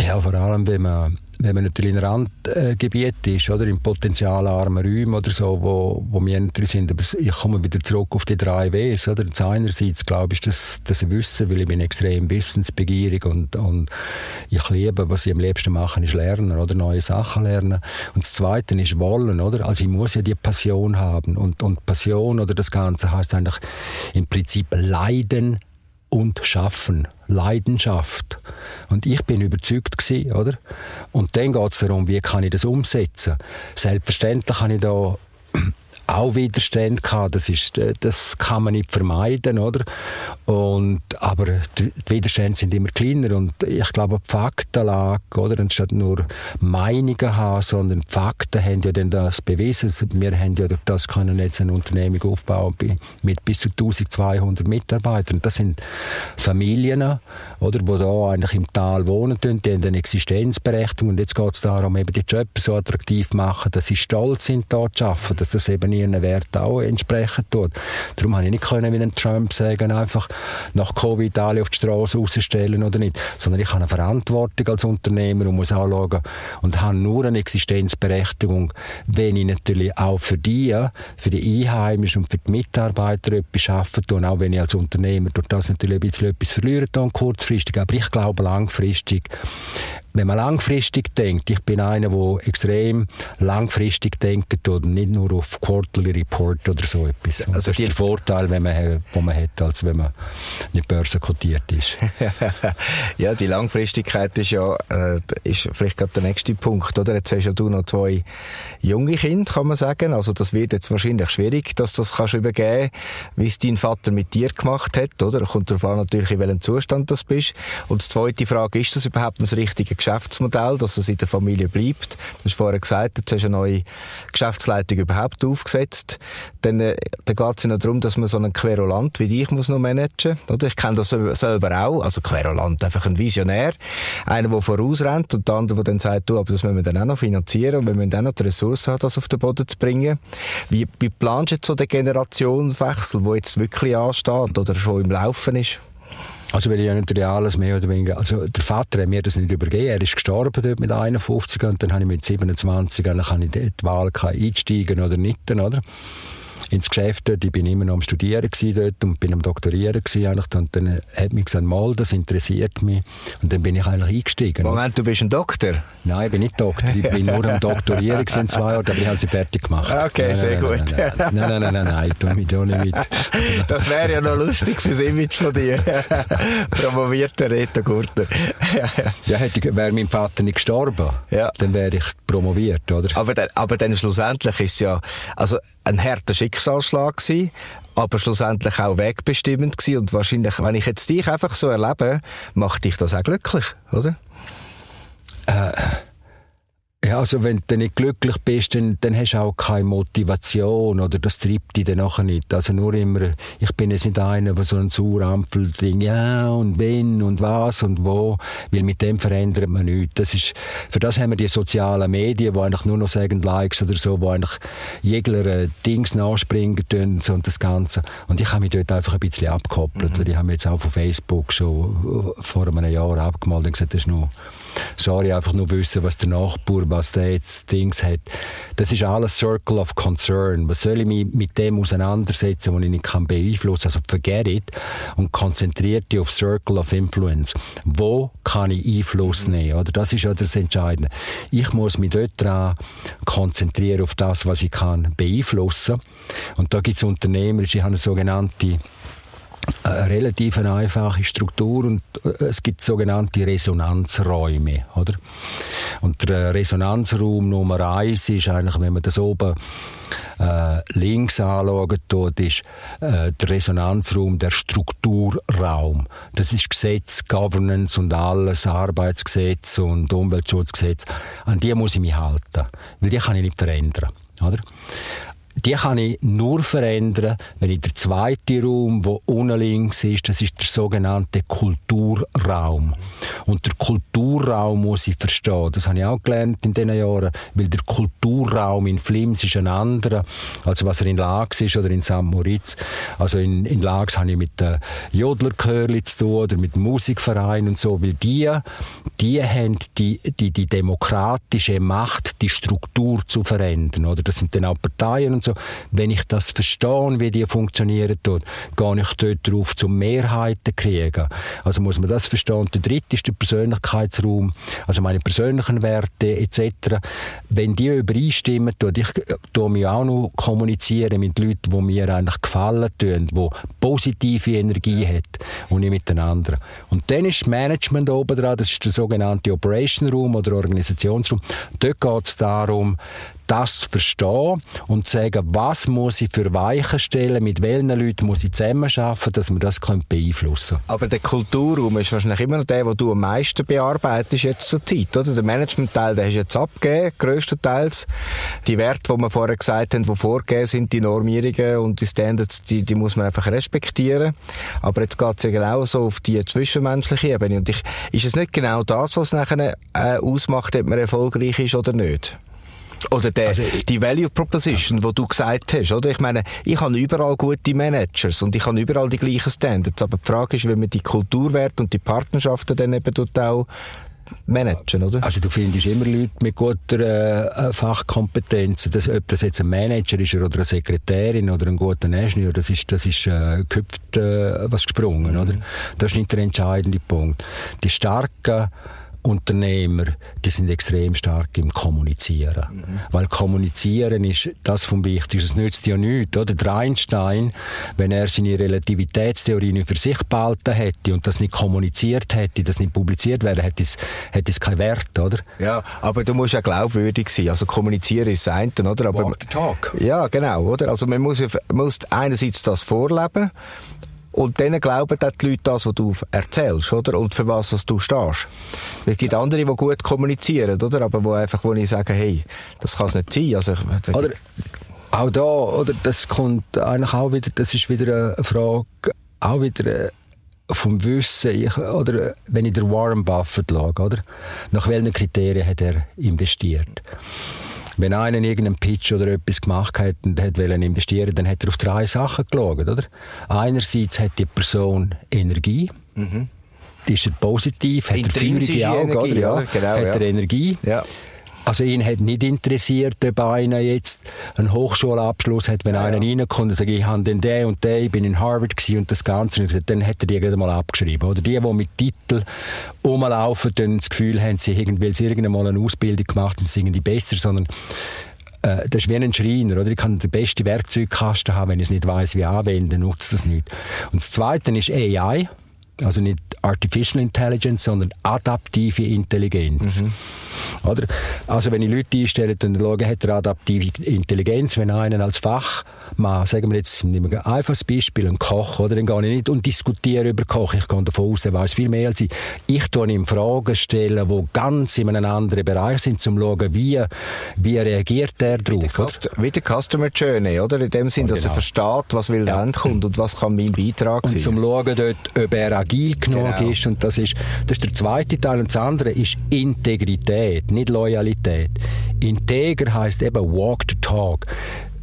Ja, vor allem, wenn man, wenn man natürlich in Randgebiet ist, oder in potenzialarmen Räumen oder so, wo, wo wir natürlich sind. Aber ich komme wieder zurück auf die drei Ws, oder? Das einerseits, glaube ich, das, das Wissen, weil ich bin extrem wissensbegierig und, und ich liebe, was ich am liebsten mache, ist lernen, oder? Neue Sachen lernen. Und das zweite ist wollen, oder? Also ich muss ja die Passion haben. Und, und Passion, oder das Ganze heißt eigentlich im Prinzip leiden und Schaffen, Leidenschaft. Und ich bin überzeugt gewesen, oder? Und dann geht es darum, wie kann ich das umsetzen? Selbstverständlich kann ich da auch Widerstände gehabt. Das ist, äh, das kann man nicht vermeiden, oder? Und, aber die Widerstände sind immer kleiner und ich glaube, die Faktenlage, oder? Anstatt nur Meinungen haben, sondern die Fakten haben ja dann das bewiesen. Wir haben ja durch das können jetzt eine Unternehmung aufbauen mit bis zu 1200 Mitarbeitern. Das sind Familien, oder? Die da eigentlich im Tal wohnen, die haben eine Existenzberechtigung und jetzt geht es darum, eben die Jobs so attraktiv machen, dass sie stolz sind, dort zu arbeiten, dass das eben ihren Werten auch entsprechen tut. Darum habe ich nicht können, wie ein Trump sagen, einfach nach Covid alle auf die Straße rausstellen oder nicht, sondern ich habe eine Verantwortung als Unternehmer und muss anschauen und habe nur eine Existenzberechtigung, wenn ich natürlich auch für die, für die Einheimischen und für die Mitarbeiter etwas arbeite und auch wenn ich als Unternehmer durch das natürlich ein bisschen etwas verliere, kurzfristig, aber ich glaube langfristig wenn man langfristig denkt, ich bin einer, der extrem langfristig denkt und nicht nur auf Quarterly Report oder so etwas. Und also das ist der Vorteil, wenn man, den man hat, als wenn man nicht börsenkotiert ist. ja, die Langfristigkeit ist ja äh, ist vielleicht gerade der nächste Punkt, oder? Jetzt hast ja du noch zwei junge Kinder, kann man sagen. Also das wird jetzt wahrscheinlich schwierig, dass das kannst übergeben, wie es dein Vater mit dir gemacht hat, oder? Kommt darauf an natürlich, in welchem Zustand du bist. Und die zweite Frage, ist das überhaupt das richtige Geschäftsmodell, dass es in der Familie bleibt. Du hast vorher gesagt, jetzt hast du eine neue Geschäftsleitung überhaupt aufgesetzt. Dann, äh, dann geht es ja darum, dass man so einen Querulant wie dich muss noch managen oder? Ich kenne das selber auch. Also Querulant, einfach ein Visionär. Einer, der vorausrennt und der andere, der dann sagt, du, aber das müssen wir dann auch noch finanzieren und wir müssen auch noch die Ressourcen haben, das auf den Boden zu bringen. Wie, wie planst du jetzt so den Generationswechsel, der jetzt wirklich ansteht oder schon im Laufen ist? Also, weil ich ja natürlich alles mehr oder weniger, also der Vater hat mir das nicht übergeben, er ist gestorben dort mit 51 und dann habe ich mit 27, dann kann ich die Wahl einsteigen oder nicht, oder? Ins Geschäft dort. Ich bin immer noch am Studieren dort und bin am Doktorieren eigentlich. Und dann hat mich gesagt, mal, das interessiert mich. Und dann bin ich eigentlich eingestiegen. Moment, du bist ein Doktor? Nein, ich bin nicht Doktor. Ich bin nur am Doktorieren in zwei Jahren, aber ich habe sie fertig gemacht. Okay, nein, sehr nein, gut. Nein, nein, nein, nein, nein, nein, tu mich da nicht mit. Das wäre ja noch lustig fürs Image von dir. Promovierter Reto Gurtner. ja, hätte, wäre mein Vater nicht gestorben, ja. dann wäre ich promoviert, oder? Aber, dann, aber dann schlussendlich ist es ja, also ein harter Schicksalsschlag gewesen, aber schlussendlich auch wegbestimmend gewesen und wahrscheinlich, wenn ich jetzt dich einfach so erlebe, macht dich das auch glücklich, oder? Äh, ja, also wenn du nicht glücklich bist, dann, dann hast du auch keine Motivation oder das treibt dich dann nachher nicht. Also nur immer, ich bin jetzt nicht einer, der so ein Saurampel-Ding, ja und wenn und was und wo, weil mit dem verändert man nichts. Das ist, für das haben wir die sozialen Medien, die eigentlich nur noch sagen Likes oder so, wo eigentlich jegler äh, Dings nachspringen tun so und das Ganze. Und ich habe mich dort einfach ein bisschen abgekoppelt, mhm. weil ich habe mich jetzt auch von Facebook schon vor einem Jahr abgemalt und gesagt, das ist nur sorry, einfach nur wissen, was der Nachbar, was der jetzt Dings hat. Das ist alles Circle of Concern. Was soll ich mich mit dem auseinandersetzen, was ich nicht kann beeinflussen? Also forget it und konzentriert dich auf Circle of Influence. Wo kann ich Einfluss mhm. nehmen? Oder das ist ja das Entscheidende. Ich muss mich dort dran konzentrieren auf das, was ich kann beeinflussen. Und da gibt es Unternehmer, die haben eine sogenannte eine relativ einfache Struktur und äh, es gibt sogenannte Resonanzräume, oder? Und der Resonanzraum Nummer eins ist eigentlich, wenn man das oben äh, links anschauen tut, ist äh, der Resonanzraum der Strukturraum. Das ist Gesetz, Governance und alles, Arbeitsgesetz und Umweltschutzgesetz. An die muss ich mich halten, weil die kann ich nicht verändern, oder? Die kann ich nur verändern, wenn ich der zweite Raum, wo unten links ist, das ist der sogenannte Kulturraum. Und der Kulturraum muss ich verstehen. Das habe ich auch gelernt in diesen Jahren, weil der Kulturraum in Flims ist ein anderer, als was er in Lags ist oder in St. Moritz. Also in, in Lags habe ich mit den Jodlerchörli zu tun oder mit Musikvereinen und so, weil die, die haben die, die, die demokratische Macht, die Struktur zu verändern, oder? Das sind dann auch Parteien und so so. Wenn ich das verstehe, wie die funktionieren tut, gehe ich dort drauf, zum Mehrheiten kriegen. Also muss man das verstehen. Der dritte ist der Persönlichkeitsraum, also meine persönlichen Werte etc. Wenn die übereinstimmen, tue ich tue mich auch noch kommunizieren mit Leuten, die mir eigentlich gefallen tun, die positive Energie haben und nicht miteinander. Und dann ist das Management oben dran, das ist der sogenannte Operation Room oder Organisationsraum. Dort geht es darum, das zu verstehen und zu sagen, was muss ich für Weichen stellen, mit welchen Leuten muss ich zusammenarbeiten, dass wir das beeinflussen können. Aber der Kulturraum ist wahrscheinlich immer noch der, den du am meisten bearbeitest jetzt zur Zeit, oder? Der Managementteil, der hast du jetzt abgegeben, grösstenteils. Die Werte, die wir vorher gesagt haben, die vorgegeben sind, die Normierungen und die Standards, die, die muss man einfach respektieren. Aber jetzt geht es ja genau so auf die zwischenmenschliche Ebene. Und ich, ist es nicht genau das, was nachher äh, ausmacht, ob man erfolgreich ist oder nicht? Oder der, also, die Value Proposition, ja. die du gesagt hast, oder? Ich meine, ich habe überall gute Managers und ich habe überall die gleichen Standards. Aber die Frage ist, wie man die Kulturwerte und die Partnerschaften dann eben auch managen, oder? Also du findest immer Leute mit guter äh, Fachkompetenz, das, ob das jetzt ein Manager ist oder eine Sekretärin oder ein guter Ingenieur, das ist, das ist äh, geköpft äh, was gesprungen, mhm. oder? Das ist nicht der entscheidende Punkt. Die starken Unternehmer, die sind extrem stark im Kommunizieren. Mhm. Weil Kommunizieren ist das vom Wichtigsten. Es nützt ja nichts, oder? Der Einstein, wenn er seine Relativitätstheorie nicht für sich behalten hätte und das nicht kommuniziert hätte, das nicht publiziert wäre, hätte es, hätte es keinen Wert, oder? Ja, aber du musst ja glaubwürdig sein. Also kommunizieren ist das eine, oder? Aber, Walk the talk. Ja, genau, oder? Also man muss, muss einerseits das vorleben und dann glauben dann die Leute das, was du erzählst, oder? Und für was du stehst. Es gibt andere, die gut kommunizieren, oder? Aber wo einfach, wo ich sage, hey, das kann es nicht sein. Also, oder, auch da, oder? Das kommt eigentlich auch wieder, das ist wieder eine Frage, auch wieder äh, vom Wissen, ich, oder wenn ich der Warren Buffett schaue, oder? Nach welchen Kriterien hat er investiert? Wenn einer irgendeinen Pitch oder etwas gemacht hat und hat investieren dann hat er auf drei Sachen geschaut, oder? Einerseits hat die Person Energie. Mhm. Ist er positiv? Hat er feurige Augen? Energie, oder? Ja. Genau, hat er Energie? Ja. Also ihn hat nicht interessiert, ob einer jetzt einen Hochschulabschluss hat, wenn ja, einer ja. reinkommt und sagt, ich habe den der und der, ich bin in Harvard und das Ganze, und dann hat er die gerade mal abgeschrieben. Oder die, die mit Titel rumlaufen, dann das Gefühl haben, sie haben, irgendwann mal eine Ausbildung gemacht haben, sind die besser, sondern äh, das ist wie ein Schreiner, oder? Ich kann den besten Werkzeugkasten haben, wenn ich es nicht weiß, wie anwenden, nutzt das nicht. Und das Zweite ist AI, also nicht Artificial Intelligence, sondern adaptive Intelligenz. Mhm. Oder? Also wenn ich Leute einstelle, dann schaue, hat er adaptive Intelligenz. Wenn einer als Fachmann, sagen wir jetzt, nehmen wir ein einfaches Beispiel, ein Koch, oder? dann gehe ich nicht und diskutiere über Koch. Ich gehe davon aus, er weiß viel mehr als ich. Ich tue ihm Fragen stellen, die ganz in einem anderen Bereich sind, um zu schauen, wie, wie reagiert er darauf. Wie der, Customer Journey, oder? In dem Sinn, dass genau. er versteht, was will der ja. Endkunde und was kann mein Beitrag sein. Und zum Schauen dort, ob er agil genug genau. ist. Und das ist, das ist der zweite Teil. Und das andere ist Integrität, nicht Loyalität. Integer heißt eben walk the talk.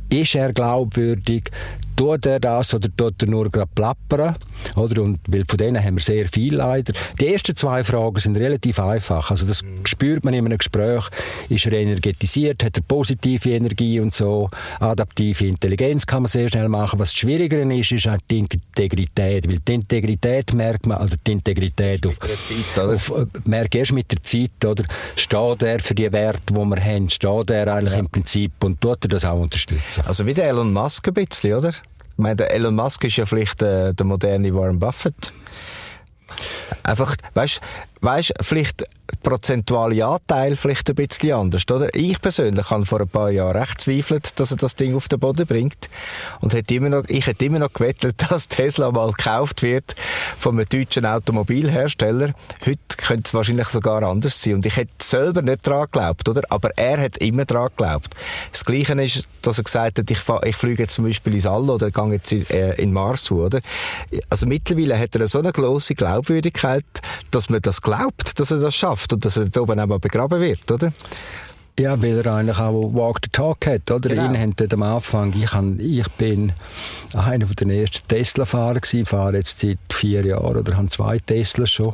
Ist er glaubwürdig? Tut er das oder tut er nur gerade plappern? Oder? Und, weil von denen haben wir sehr viel leider. Die ersten zwei Fragen sind relativ einfach. Also das mhm. spürt man in einem Gespräch. Ist er energetisiert? Hat er positive Energie und so? Adaptive Intelligenz kann man sehr schnell machen. Was schwieriger ist, ist halt die Integrität. Weil die Integrität merkt man, oder die Integrität auf, Zeit, auf, äh, merkt erst mit der Zeit, oder? Steht er für die Werte, die wir haben? Steht er eigentlich ja. im Prinzip und tut er das auch unterstützen? Also wie der Elon Musk ein bisschen, oder? Ich meine, Elon Musk ist ja vielleicht äh, der moderne Warren Buffett. Einfach, weißt, weißt, vielleicht prozentuale Anteil vielleicht ein bisschen anders, oder? Ich persönlich habe vor ein paar Jahren recht zweifelt, dass er das Ding auf den Boden bringt. Und hätte immer noch, ich hätte immer noch gewettet, dass Tesla mal gekauft wird von einem deutschen Automobilhersteller. Heute könnte es wahrscheinlich sogar anders sein. Und ich hätte selber nicht daran geglaubt, oder? Aber er hat immer daran geglaubt. Das Gleiche ist, dass er gesagt hat, ich, ich fliege jetzt zum Beispiel ins All oder gehe jetzt in, äh, in Mars oder? Also mittlerweile hat er so eine grosse Glaubwürdigkeit, dass man das glaubt, dass er das schafft und dass er da oben auch begraben wird, oder? Ja, weil er eigentlich auch Walk the Talk hat, oder? Genau. Ihn haben am Anfang, ich, han, ich bin einer von den ersten Tesla-Fahrer gewesen, fahre jetzt seit vier Jahren oder habe zwei Tesla schon,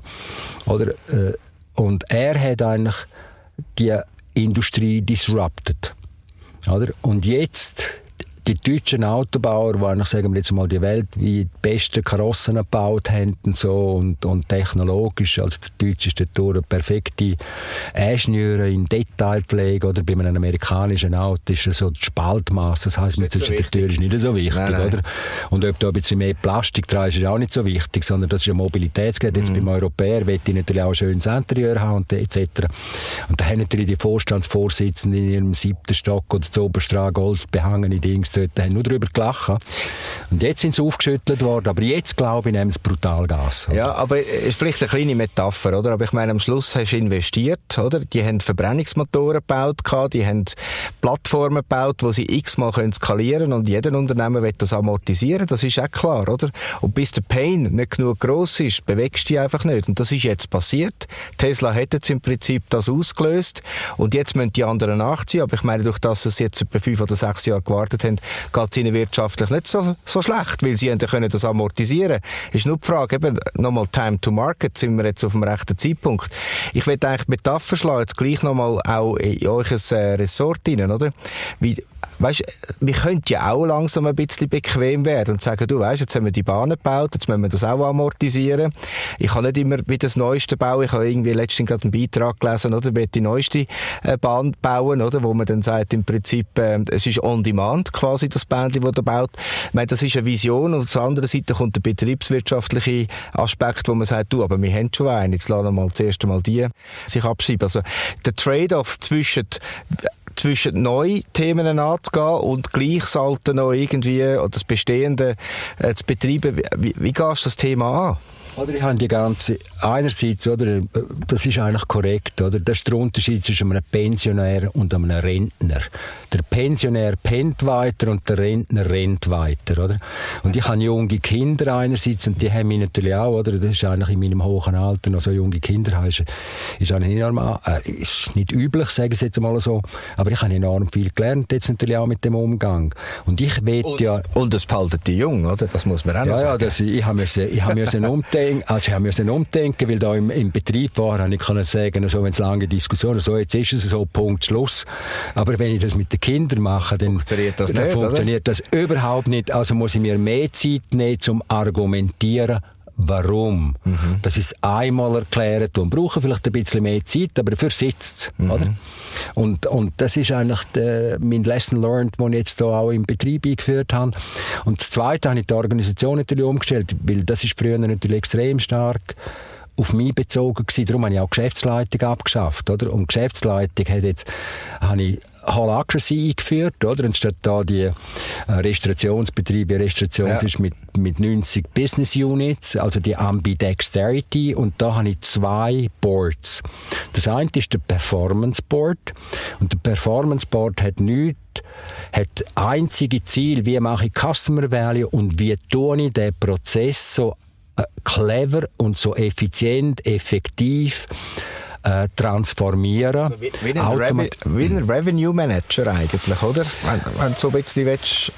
oder? Äh, und er hat eigentlich die Industrie disrupted, oder? Und jetzt die deutschen Autobauer, die eigentlich, sagen wir jetzt mal, die Welt wie die besten Karossen gebaut haben und so und, und technologisch, also der Deutsche ist dort perfekte Ingenieure in Detailpflege oder bei einem amerikanischen Auto ist so das Spaltmaß, das heisst, mit zwischen so den Türen ist nicht so wichtig, nein, nein. oder? Und ob da ein bisschen mehr Plastik dran ist, ist auch nicht so wichtig, sondern das ist ein Mobilitätsgerät. Jetzt mhm. beim Europäer will ich natürlich auch ein schönes Interieur haben und etc. Und da haben natürlich die Vorstandsvorsitzenden in ihrem siebten Stock oder zu Oberstrahl Gold behangene Dings dort, haben nur darüber gelacht. Und jetzt sind sie aufgeschüttelt worden, aber jetzt, glaube ich, nehmen sie brutal Gas. Oder? Ja, aber es ist vielleicht eine kleine Metapher, oder? Aber ich meine, am Schluss hast du investiert, oder? Die haben Verbrennungsmotoren gebaut, die haben Plattformen gebaut, wo sie x-mal skalieren können und jeder Unternehmer will das amortisieren, das ist auch klar, oder? Und bis der Pain nicht genug groß ist, bewegst du dich einfach nicht. Und das ist jetzt passiert. Tesla hat jetzt im Prinzip das ausgelöst und jetzt müssen die anderen nachziehen. Aber ich meine, durch das sie jetzt etwa fünf oder sechs Jahre gewartet haben, geht es ihnen wirtschaftlich nicht so, so schlecht, weil sie können das amortisieren. Ist nur die Frage, eben, nochmal Time to Market, sind wir jetzt auf dem rechten Zeitpunkt. Ich will eigentlich Metapher schlagen, jetzt gleich nochmal auch in euch äh, Ressort rein, oder? Wie, weißt, wir könnten ja auch langsam ein bisschen bequem werden und sagen, du weißt, jetzt haben wir die Bahnen gebaut, jetzt müssen wir das auch amortisieren. Ich kann nicht immer wieder das Neueste bauen. Ich habe irgendwie letztens gerade einen Beitrag gelesen, oder, wie die neueste äh, Bahn bauen, oder, wo man dann sagt, im Prinzip, äh, es ist on demand quasi das Bändchen, das er baut. Ich meine, das ist eine Vision und auf der anderen Seite kommt der betriebswirtschaftliche Aspekt, wo man sagt, du, aber wir haben schon einen, jetzt lassen wir mal zuerst mal die sich abschreiben. Also der Trade-off zwischen zwischen neuen Themen anzugehen und gleichsalten noch irgendwie oder das Bestehende äh, zu betreiben. Wie, wie gehst du das Thema an? Oder ich habe die ganze, einerseits, oder, das ist eigentlich korrekt, oder, das ist der Unterschied zwischen einem Pensionär und einem Rentner. Der Pensionär pennt weiter und der Rentner rennt weiter, oder? Und ich habe junge Kinder einerseits und die haben mich natürlich auch, oder, das ist eigentlich in meinem hohen Alter noch so junge Kinder haben, ist, ist eigentlich enorm, äh, ist nicht üblich, sagen Sie jetzt mal so, aber ich habe enorm viel gelernt jetzt natürlich auch mit dem Umgang. Und ich will ja... Und es behaltet die jung, oder? Das muss man auch ja, noch sagen. Ja, das, ich habe mir, ich habe mir umdenken also ich musste umdenken, weil da im, im Betrieb war, habe ich können sagen, so, wenn es lange Diskussionen, so, jetzt ist es so, Punkt, Schluss. Aber wenn ich das mit den Kindern mache, dann funktioniert das, dann nicht, funktioniert das überhaupt nicht. Also muss ich mir mehr Zeit nehmen, zum argumentieren, warum. Mhm. Das ist einmal erklärt und brauchen vielleicht ein bisschen mehr Zeit, aber dafür sitzt mhm. oder? Und, und das ist eigentlich der, mein Lesson learned, den ich jetzt hier auch im Betrieb eingeführt habe. Und das Zweite habe ich die Organisation natürlich umgestellt, weil das ist früher natürlich extrem stark auf mich bezogen gewesen. Darum habe ich auch Geschäftsleitung abgeschafft, oder? Und Geschäftsleitung hat jetzt, habe ich Holacracy eingeführt, oder? Und statt da die äh, Restaurationsbetriebe, Restauration ja. ist mit, mit 90 Business Units, also die Ambidexterity, und da habe ich zwei Boards. Das eine ist der Performance Board, und der Performance Board hat nichts hat einzige Ziel, wie mache ich Customer Value und wie tue ich den Prozess so äh, clever und so effizient, effektiv äh, transformieren. Also wie, wie, ein Reven wie, ein Revenue Manager eigentlich, oder? Wenn, wenn du so ein bisschen willst,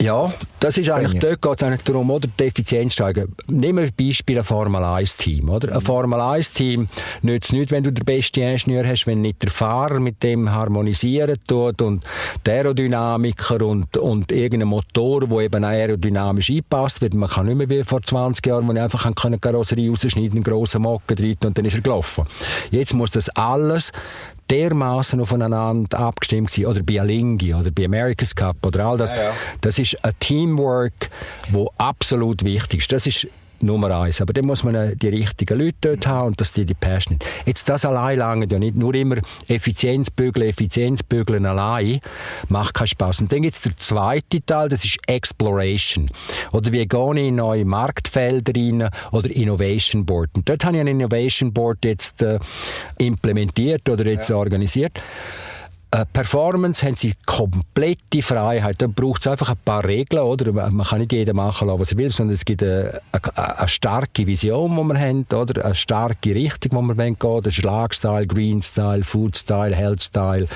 ja, das ist eigentlich, dort geht es eigentlich darum, oder, die Effizienz steigen. Nehmen wir ein Beispiel ein Formel-1-Team, oder? Ein Formel-1-Team nützt nicht, wenn du den besten Ingenieur hast, wenn nicht der Fahrer mit dem harmonisieren tut und der Aerodynamiker und, und irgendein Motor, der eben aerodynamisch einpasst wird. Man kann nicht mehr wie vor 20 Jahren, wo ich einfach eine Karosserie rausschneiden, einen grossen Mocken drin und dann ist er gelaufen. Jetzt muss das alles dermaßen aufeinander abgestimmt gewesen, oder bei Alingi oder bei America's Cup oder all das. Ja, ja. Das ist ein Teamwork, wo absolut wichtig ist. Das ist Nummer eins. Aber dann muss man äh, die richtigen Leute dort haben und dass die die Passion haben. Jetzt das allein lange ja nicht. Nur immer Effizienzbügeln, Effizienzbügeln allein macht keinen Spaß. Und dann gibt es der zweite Teil, das ist Exploration. Oder wie gehe ich in neue Marktfelder rein oder Innovation Board. Und dort habe ich ein Innovation Board jetzt äh, implementiert oder jetzt ja. organisiert. Äh, Performance haben sie komplette Freiheit. Da braucht es einfach ein paar Regeln, oder? Man kann nicht jeder machen lassen, was er will, sondern es gibt eine, eine, eine starke Vision, die wir haben, oder? Eine starke Richtung, wo wir gehen wollen. Der Schlagstyle, Green Style, Food Style, Health Style.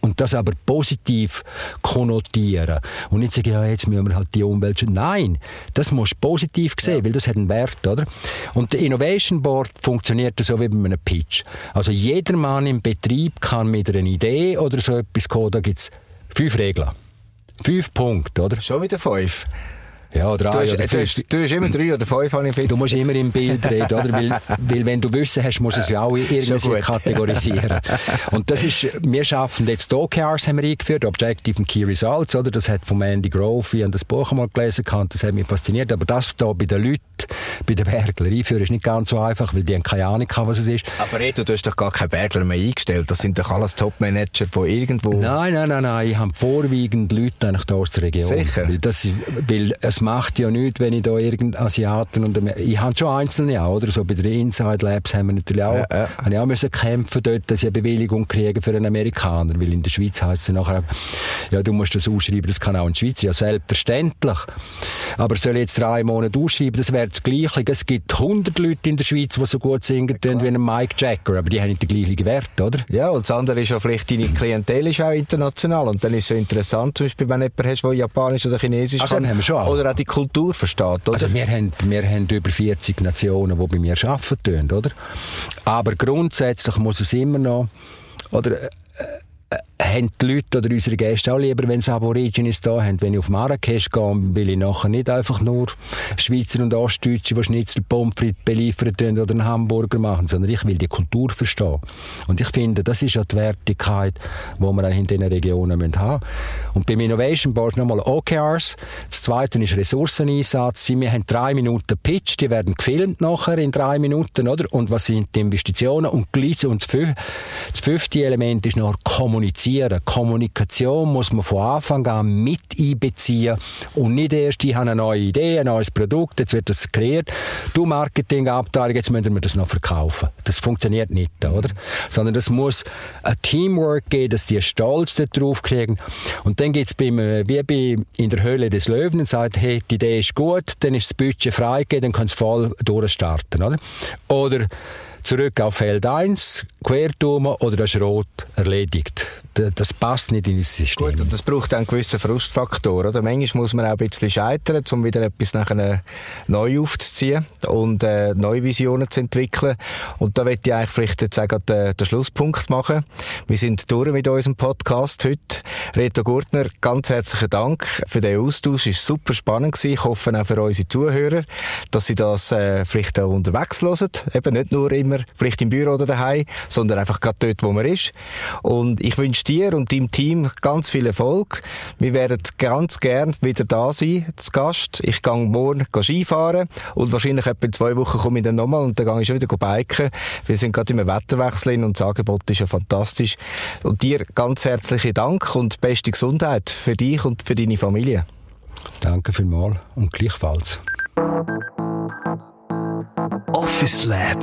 Und das aber positiv konnotieren. Und nicht sagen, ja, jetzt müssen wir halt die Umwelt schützen. Nein, das musst du positiv sehen, ja. weil das hat einen Wert, oder? Und der Innovation Board funktioniert so wie bei einem Pitch. Also jeder Mann im Betrieb kann mit einer Idee oder so etwas kommen, da gibt es fünf Regeln. Fünf Punkte, oder? Schon wieder fünf. Ja, drei du hast, oder du, hast, du hast immer drei oder fünf, habe ich Du musst immer im Bild reden, oder? Weil, weil wenn du Wissen hast, musst du es ja auch irgendwie kategorisieren. Und das ist, wir schaffen jetzt OKRs haben wir eingeführt, Objective and Key Results, oder? Das hat von Andy Grove, ich habe das Buch einmal gelesen, kann, das hat mich fasziniert. Aber das da bei den Leuten bei den Bergler einführen ist nicht ganz so einfach, weil die haben keine Ahnung was es ist. Aber Reto, du hast doch gar keine Bergler mehr eingestellt. Das sind doch alles Top-Manager von irgendwo. Nein, nein, nein, nein. Ich habe vorwiegend Leute eigentlich da aus der Region. Sicher? Das weil es macht ja nichts, wenn ich da irgendeinen Asiaten und ich habe schon einzelne auch, oder so bei den Inside Labs haben wir natürlich auch, ja, ja. Habe ich auch müssen kämpfen dort, dass ich eine Bewilligung kriege für einen Amerikaner, weil in der Schweiz heißt es nachher, ja, du musst das ausschreiben, das kann auch in der Schweiz, ja, selbstverständlich. Aber soll ich jetzt drei Monate ausschreiben, das wäre das Gleiche. Es gibt 100 Leute in der Schweiz, die so gut singen ja, wie ein Mike Jagger, aber die haben nicht den gleichen Wert, oder? Ja, und das andere ist ja vielleicht, deine Klientel ist auch international und dann ist es so interessant, zum Beispiel, wenn jemand hast, der Japanisch oder Chinesisch also, kann, haben wir schon auch. oder auch die Kultur versteht, oder? Also wir haben, wir haben über 40 Nationen, die bei mir arbeiten, oder? Aber grundsätzlich muss es immer noch, oder, äh, haben die Leute oder unsere Gäste auch lieber, wenn sie Aborigines da haben. Wenn ich auf Marrakesch gehe, will ich nachher nicht einfach nur Schweizer und Ostdeutsche, die Schnitzel, Pommes frites beliefern oder einen Hamburger machen, sondern ich will die Kultur verstehen. Und ich finde, das ist ja die Wertigkeit, die wir in diesen Regionen haben müssen. Und beim Innovation Board nochmal OKRs. Das zweite ist Ressourceneinsatz. Wir haben drei Minuten Pitch, die werden gefilmt nachher in drei Minuten, oder? Und was sind die Investitionen? Und gleich, und das fünfte Element ist noch kommunizieren kommunizieren. Kommunikation muss man von Anfang an mit einbeziehen und nicht erst, ich habe eine neue Idee, ein neues Produkt, jetzt wird das kreiert. Du Marketingabteilung, jetzt müssen wir das noch verkaufen. Das funktioniert nicht, oder? Sondern es muss ein Teamwork geben, dass die Stolz darauf kriegen. Und dann geht's beim, wie bei in der Höhle des Löwen und sagt, hey, die Idee ist gut, dann ist das Budget freigegeben, dann kann es voll durchstarten, oder? Oder zurück auf Feld 1, Querturm oder das rot erledigt das passt nicht in unser System. Gut, und das braucht einen gewissen Frustfaktor. Oder? Manchmal muss man auch ein bisschen scheitern, um wieder etwas nachher neu aufzuziehen und äh, neue Visionen zu entwickeln. Und da möchte ich eigentlich vielleicht jetzt auch den, den Schlusspunkt machen. Wir sind durch mit unserem Podcast heute. Reto Gurtner, ganz herzlichen Dank für den Austausch. Es war super spannend. Gewesen. Ich hoffe auch für unsere Zuhörer, dass sie das äh, vielleicht auch unterwegs hören. Eben nicht nur immer vielleicht im Büro oder daheim, sondern einfach gerade dort, wo man ist. Und ich wünsche dir und deinem Team ganz viel Erfolg. Wir werden ganz gern wieder da sein, zu Gast. Ich gehe morgen Skifahren und wahrscheinlich etwa in zwei Wochen komme ich dann nochmal und dann gehe ich schon wieder biken. Wir sind gerade im Wetterwechsel und das Angebot ist ja fantastisch. Und dir ganz herzlichen Dank und beste Gesundheit für dich und für deine Familie. Danke vielmals und gleichfalls. Office Lab